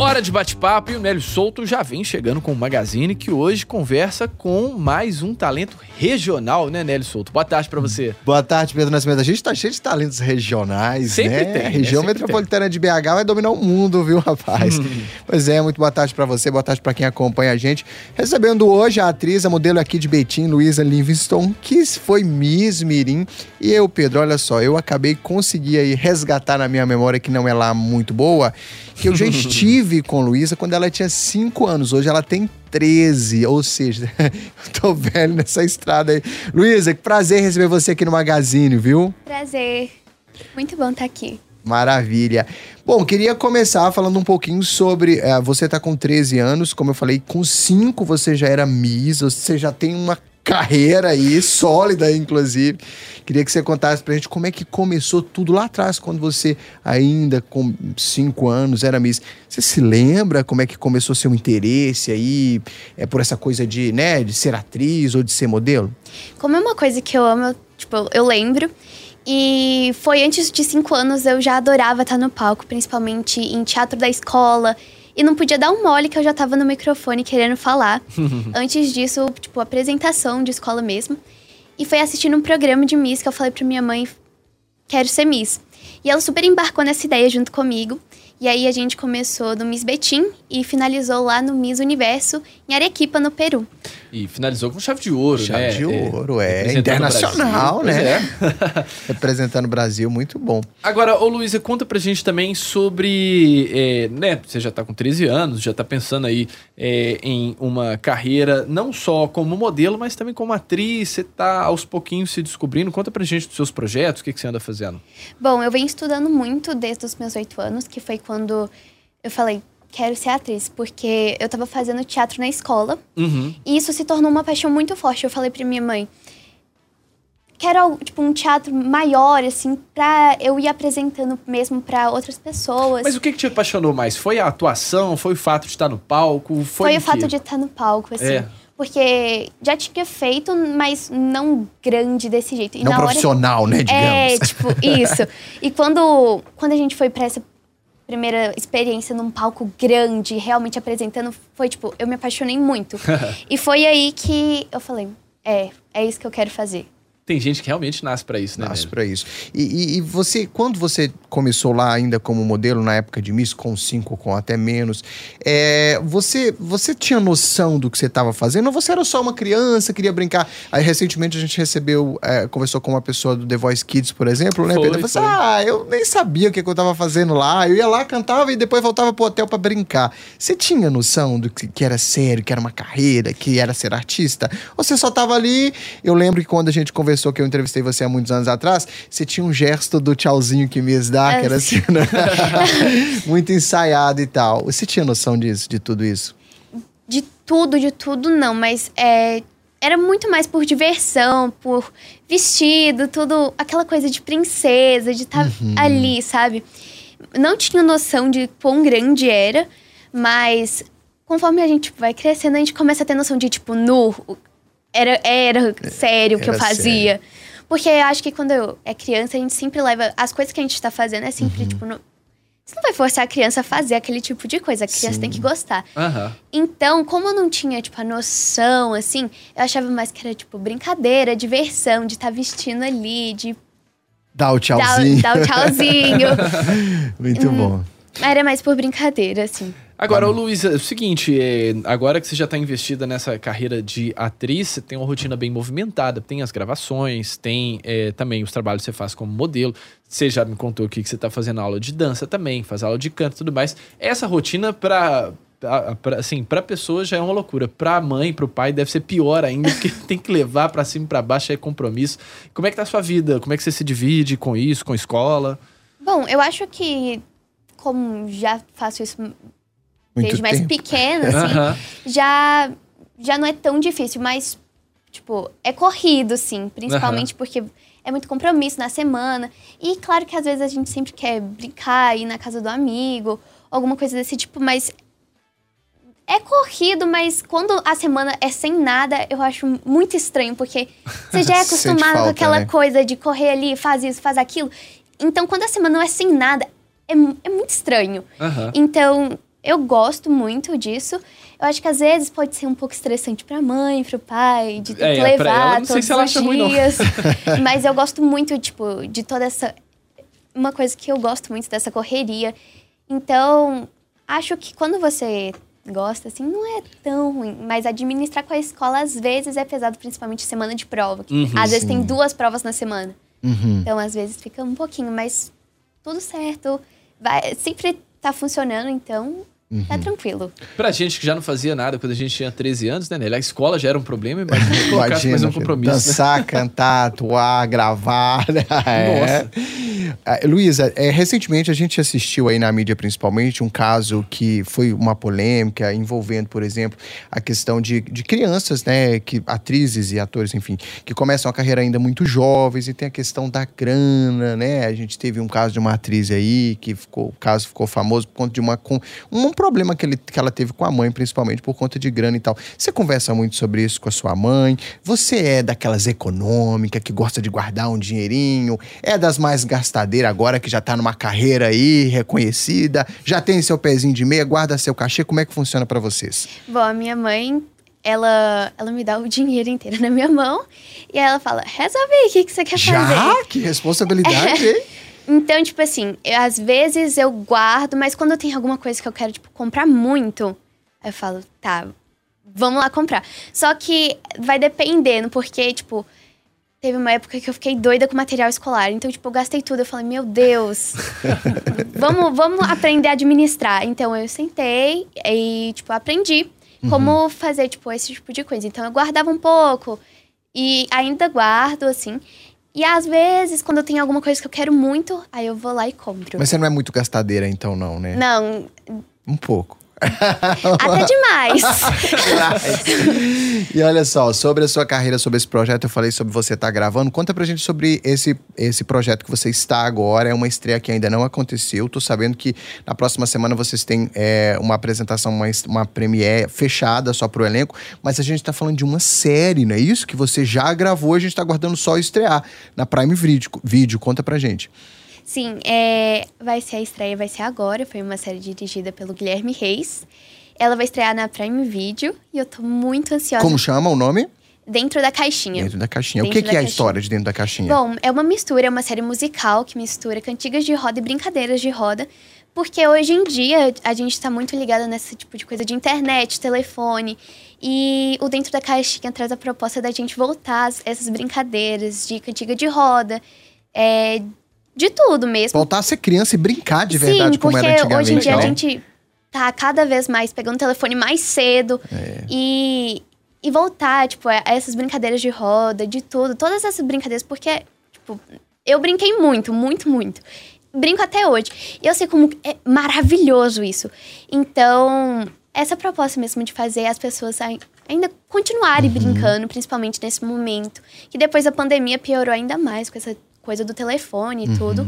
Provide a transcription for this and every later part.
Hora de bate-papo e o Nélio Souto já vem chegando com o Magazine que hoje conversa com mais um talento regional, né, Nélio Souto? Boa tarde pra você. Boa tarde, Pedro Nascimento. A gente tá cheio de talentos regionais, Sempre né? tem, A região né? Sempre metropolitana de BH vai dominar o mundo, viu, rapaz? pois é, muito boa tarde pra você, boa tarde pra quem acompanha a gente. Recebendo hoje a atriz, a modelo aqui de Betim, Luísa Livingston, que foi Miss Mirim. E eu, Pedro, olha só, eu acabei conseguir aí resgatar na minha memória, que não é lá muito boa, que eu já estive com Luísa quando ela tinha 5 anos. Hoje ela tem 13, ou seja, eu tô velho nessa estrada aí. Luísa, que prazer receber você aqui no Magazine, viu? Prazer. Muito bom estar aqui. Maravilha. Bom, queria começar falando um pouquinho sobre. eh, você tá com 13 anos, como eu falei, com 5 você já era Miss, você já tem uma carreira aí, sólida, inclusive. Queria que você contasse pra gente como é que começou tudo lá atrás, quando você, ainda com 5 anos, era Miss. Você se lembra como é que começou seu interesse aí, é por essa coisa de, né, de ser atriz ou de ser modelo? Como é uma coisa que eu amo, eu, tipo, eu lembro. E foi antes de cinco anos eu já adorava estar no palco, principalmente em teatro da escola. E não podia dar um mole que eu já tava no microfone querendo falar. antes disso, tipo, apresentação de escola mesmo. E foi assistindo um programa de Miss que eu falei pra minha mãe, quero ser Miss. E ela super embarcou nessa ideia junto comigo. E aí a gente começou no Miss Betim e finalizou lá no Miss Universo, em Arequipa, no Peru. E finalizou com chave de ouro, Chave né? de ouro, é. representando o Internacional, Brasil. né? É. Representando o Brasil, muito bom. Agora, ô Luísa, conta pra gente também sobre, é, né, você já tá com 13 anos, já tá pensando aí é, em uma carreira não só como modelo, mas também como atriz, você tá aos pouquinhos se descobrindo. Conta pra gente dos seus projetos, o que, que você anda fazendo. Bom, eu venho estudando muito desde os meus oito anos, que foi quando eu falei, quero ser atriz, porque eu tava fazendo teatro na escola Uhum. e isso se tornou uma paixão muito forte. Eu falei pra minha mãe, quero tipo um teatro maior, assim, pra eu ir apresentando mesmo pra outras pessoas. Mas o que, que te apaixonou mais? Foi a atuação? Foi o fato de estar no palco? Foi, Foi o quê? fato de estar no palco, assim. É. Porque já tinha feito, mas não grande desse jeito. E Não na hora- profissional, né, digamos. É, tipo, isso. E quando, quando a gente foi pra essa primeira experiência num palco grande, realmente apresentando, foi tipo, eu me apaixonei muito. e foi aí que eu falei, é, é isso que eu quero fazer. Tem gente que realmente nasce pra isso, né? Nasce pra isso. E, e- e você, quando você começou lá ainda como modelo, na época de Miss, com cinco, com até menos, é, você, você tinha noção do que você estava fazendo? Ou você era só uma criança, queria brincar? Aí, recentemente, a gente recebeu, é, conversou com uma pessoa do The Voice Kids, por exemplo, né, Foi, Pedro? Eu falei ah, eu nem sabia o que, que eu tava fazendo lá. Eu ia lá, cantava e depois voltava pro hotel pra brincar. Você tinha noção do que, que era sério, que era uma carreira, que era ser artista? Ou você só tava ali... Eu lembro que quando a gente conversou, que eu entrevistei você há muitos anos atrás, você tinha um gesto do tchauzinho que me ia dar, que era assim, né? Muito ensaiado e tal. Você tinha noção disso, de tudo isso? De tudo, de tudo não, mas é, era muito mais por diversão, por vestido, tudo, aquela coisa de princesa, de estar ali, sabe? Não tinha noção de quão grande era, mas conforme a gente vai crescendo, a gente começa a ter noção de, tipo, nu, era, era sério o que eu fazia. Porque eu acho que quando eu é criança, a gente sempre leva. As coisas que a gente tá fazendo é sempre, tipo, no, você não vai forçar a criança a fazer aquele tipo de coisa. A criança tem que gostar. Aham. Então, como eu não tinha, tipo, a noção, assim, eu achava mais que era, tipo, brincadeira, diversão, de estar vestindo ali, de Dá o dar, tchauzinho. dar o tchauzinho. Muito bom. Era mais por brincadeira, assim. Agora, ô Luísa, é o seguinte, é, agora que você já está investida nessa carreira de atriz, você tem uma rotina bem movimentada, tem as gravações, tem é, também os trabalhos que você faz como modelo. Você já me contou aqui que você está fazendo aula de dança também, faz aula de canto e tudo mais. Essa rotina para assim, pra pessoa já é uma loucura. Pra mãe, pro pai, deve ser pior ainda, porque tem que levar pra cima e pra baixo, é compromisso. Como é que tá a sua vida? Como é que você se divide com isso, com a escola? Bom, eu acho que, como já faço isso Muito desde mais tempo. pequena, assim, Aham. já, já não é tão difícil, mas, tipo, é corrido, sim. Principalmente porque é muito compromisso na semana. E claro que às vezes a gente sempre quer brincar, ir na casa do amigo, alguma coisa desse tipo, mas É corrido, mas quando a semana é sem nada, eu acho muito estranho, porque você já é acostumado falta, com aquela né? coisa de correr ali, faz isso, faz aquilo. Então, quando a semana não é sem nada, é, é muito estranho. Aham. Então, eu gosto muito disso. Eu acho que às vezes pode ser um pouco estressante pra mãe, pro pai, de ter É, que pra levar ela, não sei todos se ela os acha ruim, não. dias. Mas eu gosto muito, tipo, de toda essa. Uma coisa que eu gosto muito dessa correria. Então, acho que quando você gosta, assim, não é tão ruim. Mas administrar com a escola, às vezes, é pesado, principalmente semana de prova. que Uhum, às vezes sim. tem duas provas na semana. Uhum. Então, às vezes, fica um pouquinho, mas tudo certo. Vai, sempre tá funcionando, então tá Uhum. tranquilo. Pra gente que já não fazia nada quando a gente tinha 13 anos, né, Nelly? A escola já era um problema, imagina colocasse mais um compromisso. né? dançar, cantar, atuar, gravar. né? É. Ah, Luísa, é, recentemente a gente assistiu aí na mídia principalmente um caso que foi uma polêmica envolvendo, por exemplo, a questão de, de crianças, né, que atrizes e atores, enfim, que começam a carreira ainda muito jovens e tem a questão da grana, né? A gente teve um caso de uma atriz aí que ficou, o caso ficou famoso por conta de uma com, um problema que, ele, que ela teve com a mãe, principalmente por conta de grana e tal. Você conversa muito sobre isso com a sua mãe? Você é daquelas econômicas que gosta de guardar um dinheirinho? É das mais gastadeiras agora que já tá numa carreira aí reconhecida? Já tem seu pezinho de meia, guarda seu cachê? Como é que funciona pra vocês? Bom, a minha mãe, ela, ela me dá o dinheiro inteiro na minha mão e ela fala: resolve aí, o que, que você quer fazer? Já? Que responsabilidade, hein? Então, tipo assim, eu- às vezes eu guardo, mas quando tenho alguma coisa que eu quero, tipo, comprar muito, eu falo, tá, vamos lá comprar. Só que vai dependendo, porque, tipo, teve uma época que eu fiquei doida com material escolar. Então, tipo, eu gastei tudo. Eu falei, meu Deus, vamos, vamos aprender a administrar. Então, eu sentei e, tipo, aprendi como fazer, tipo, esse tipo de coisa. Então, eu guardava um pouco e ainda guardo, assim. E às vezes, quando eu tenho alguma coisa que eu quero muito, aí eu vou lá e compro. Mas você não é muito gastadeira, então, não, né? Não, Um pouco. até demais. e olha só, sobre a sua carreira, sobre esse projeto, eu falei sobre você estar gravando. Conta pra gente sobre esse, esse projeto que você está agora. É uma estreia que ainda não aconteceu. Tô sabendo que na próxima semana vocês têm é, uma apresentação, uma, uma premiere fechada só pro elenco. Mas a gente tá falando de uma série, não é isso? Que você já gravou, a gente tá aguardando só estrear na Prime Video. Vídeo. Conta pra gente. Sim, é, vai ser a estreia, vai ser agora. Foi uma série dirigida pelo Guilherme Reis. Ela vai estrear na Prime Video e eu tô muito ansiosa. Como chama o nome? Dentro da caixinha. Dentro da caixinha. o Dentro que, da que é a história de dentro da caixinha? Bom, é uma mistura, é uma série musical que mistura cantigas de roda e brincadeiras de roda. Porque hoje em dia a gente tá muito ligado nesse tipo de coisa de internet, telefone. E o Dentro da Caixinha traz a proposta da gente voltar às- essas brincadeiras de cantiga de roda, é, de tudo mesmo. Voltar a ser criança e brincar de verdade Sim, como era antigamente. hoje em dia né? a gente tá cada vez mais pegando o telefone mais cedo É. e, e voltar, tipo, a a essas brincadeiras de roda, de tudo, todas essas brincadeiras, porque, tipo, eu brinquei muito, muito, muito. Brinco até hoje. E eu sei como é maravilhoso isso. Então, essa proposta mesmo de fazer as pessoas ai- ainda continuarem brincando, principalmente nesse momento, que depois da pandemia piorou ainda mais com essa coisa do telefone e tudo,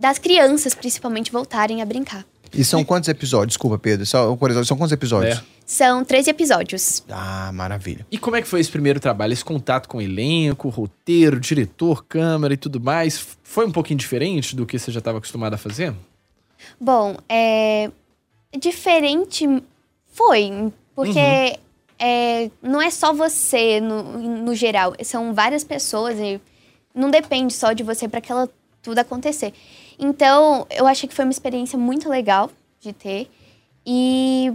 das crianças principalmente voltarem a brincar. E são quantos episódios? Desculpa, Pedro. Curiosidade, são quantos episódios? É. São 13 episódios. Ah, maravilha. E como é que foi esse primeiro trabalho? Esse contato com o elenco, roteiro, diretor, câmera e tudo mais? Foi um pouquinho diferente do que você já estava acostumado a fazer? Bom, é. Diferente foi, porque é, não é só você no, no geral, são várias pessoas e não depende só de você para aquela tudo acontecer. Então, eu achei que foi uma experiência muito legal de ter. E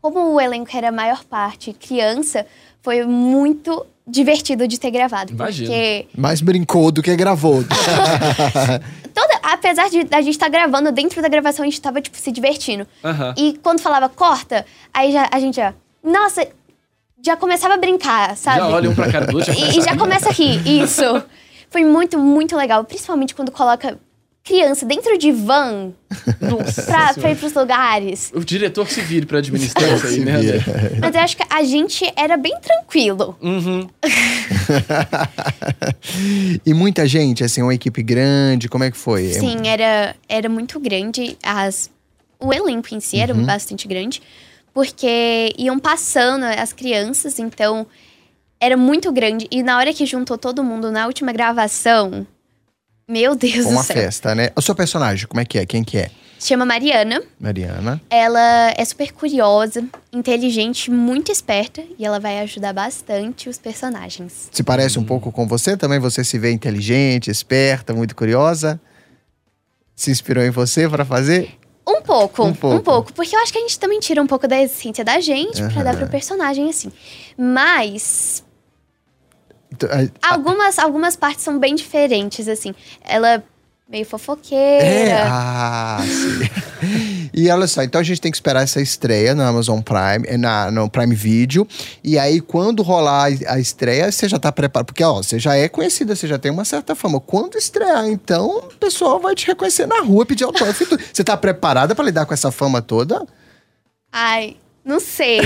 como o elenco era a maior parte criança, foi muito divertido de ter gravado. Imagino. Porque Mais brincou do que gravou. toda, apesar de a gente estar gravando, dentro da gravação a gente tava, tipo, se divertindo. E quando falava corta, aí já, a gente já. Nossa, já começava a brincar, sabe? Já olha um pra cara do outro. E, e já começa a rir, isso. Foi muito, muito legal. Principalmente quando coloca criança dentro de van pra, pra ir pros lugares. O diretor se vire pra administrar isso aí, né? vira. Mas eu acho que a gente era bem tranquilo. Uhum. e muita gente, assim, uma equipe grande, como é que foi? Sim, era, era muito grande. As, o elenco em si era Uhum. bastante grande. porque iam passando as crianças, então era muito grande. E na hora que juntou todo mundo na última gravação, meu Deus Foi do uma céu. festa, né? O seu personagem, como é que é? Quem que é? Se chama Mariana. Mariana. Ela é super curiosa, inteligente, muito esperta e ela vai ajudar bastante os personagens. Se parece um pouco com você também? Você se vê inteligente, esperta, muito curiosa? Se inspirou em você para fazer? Um pouco, Um um pouco. pouco, porque eu acho que a gente também tira um pouco da essência da gente pra dar pro personagem assim. Mas Então, algumas algumas partes são bem diferentes assim. Ela é meio É, fofoqueira. ah, sim. e olha só, então a gente tem que esperar essa estreia na Amazon Prime, eh, na, no Prime Video. E aí, quando rolar a estreia, você já tá preparado. Porque, ó, você já é conhecida, você já tem uma certa fama. Quando estrear, então, o pessoal vai te reconhecer na rua, pedir autógrafo. Você tá preparada pra lidar com essa fama toda? Ai, não sei.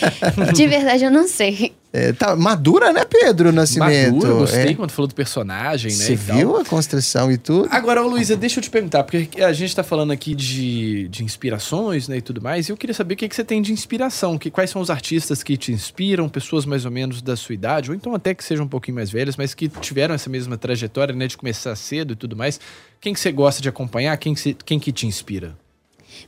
De verdade, eu não sei. É, tá madura, né, Pedro Nascimento? Maduro, gostei É. quando falou do personagem, né? Você viu a construção e tudo? Agora, Luísa, deixa eu te perguntar, porque a gente tá falando aqui de, de inspirações, né, e tudo mais, e eu queria saber o que, que você tem de inspiração, que, quais são os artistas que te inspiram, pessoas mais ou menos da sua idade, ou então até que sejam um pouquinho mais velhas, mas que tiveram essa mesma trajetória, né, de começar cedo e tudo mais. Quem que você gosta de acompanhar? Quem que, você- quem que te inspira?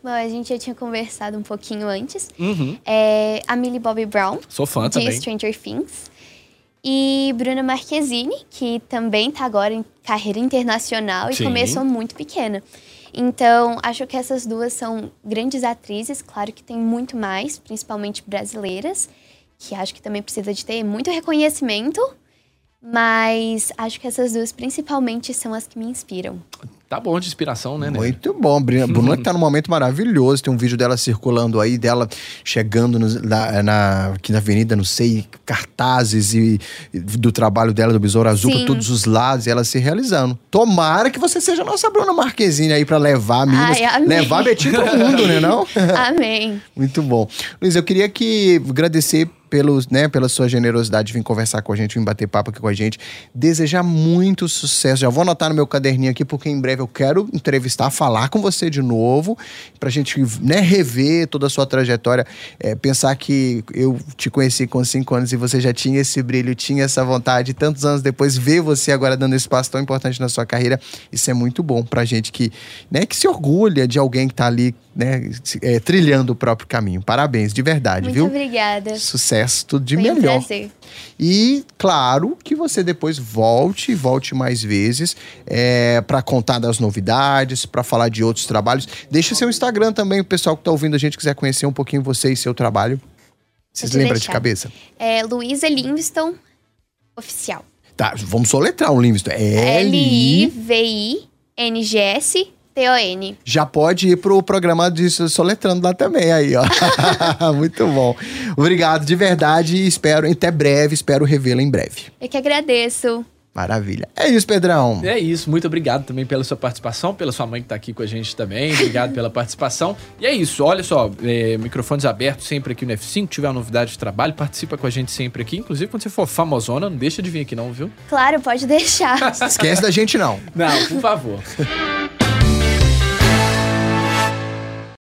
Bom, a gente já tinha conversado um pouquinho antes. Uhum. É a Millie Bobby Brown, Sou fã de também. Stranger Things. E Bruna Marquezine, que também tá agora em carreira internacional e Sim. começou muito pequena. Então, acho que essas duas são grandes atrizes, claro que tem muito mais, principalmente brasileiras, que acho que também precisa de ter muito reconhecimento, mas acho que essas duas principalmente são as que me inspiram. Tá bom de inspiração, né, né? Muito bom. Bruna, Bruna tá num momento maravilhoso. Tem um vídeo dela circulando aí, dela chegando no- na, na- aqui na avenida, não sei, cartazes e, e do trabalho dela, do Besouro Azul, Sim. por todos os lados, e ela se realizando. Tomara que você seja a nossa Bruna Marquezine aí pra levar Minas, Ai, levar Betinho pro mundo, né não? Amém. Muito bom. Luiz, eu queria que agradecer pelos, né, pela sua generosidade de vir conversar com a gente, vir bater papo aqui com a gente. Desejar muito sucesso. Já vou anotar no meu caderninho aqui, porque em breve eu quero entrevistar, falar com você de novo, pra gente né, rever toda a sua trajetória. É, pensar que eu te conheci com cinco anos e você já tinha esse brilho, tinha essa vontade, tantos anos depois, ver você agora dando esse passo tão importante na sua carreira, isso é muito bom pra gente que, né, que se orgulha de alguém que tá ali, né, é, trilhando o próprio caminho. Parabéns, de verdade, Muito viu? obrigada. Sucesso, tudo de Foi um melhor. prazer. E claro que você depois volte, volte mais vezes é, para contar das novidades, para falar de outros trabalhos. Deixa seu Instagram também, o pessoal que tá ouvindo a gente quiser conhecer um pouquinho você e seu trabalho. Vocês lembram de cabeça? É Luísa Livingston, oficial. Tá, vamos soletrar o Livingston. É L-I-V-I-N-G-S-T-O-N. Já pode ir pro programa de soletrando lá também aí, ó. Muito bom. Obrigado de verdade e espero até breve, espero revê-la em breve. Eu que agradeço. Maravilha. É isso, Pedrão. É isso, muito obrigado também pela sua participação, pela sua mãe que tá aqui com a gente também. Obrigado pela participação. E é isso, olha só, é, microfones abertos sempre aqui no F5. Tiver uma novidade de trabalho, participa com a gente sempre aqui. Inclusive, quando você for famosona, não deixa de vir aqui, não, viu? Claro, pode deixar. Esquece da gente não. Não, por favor.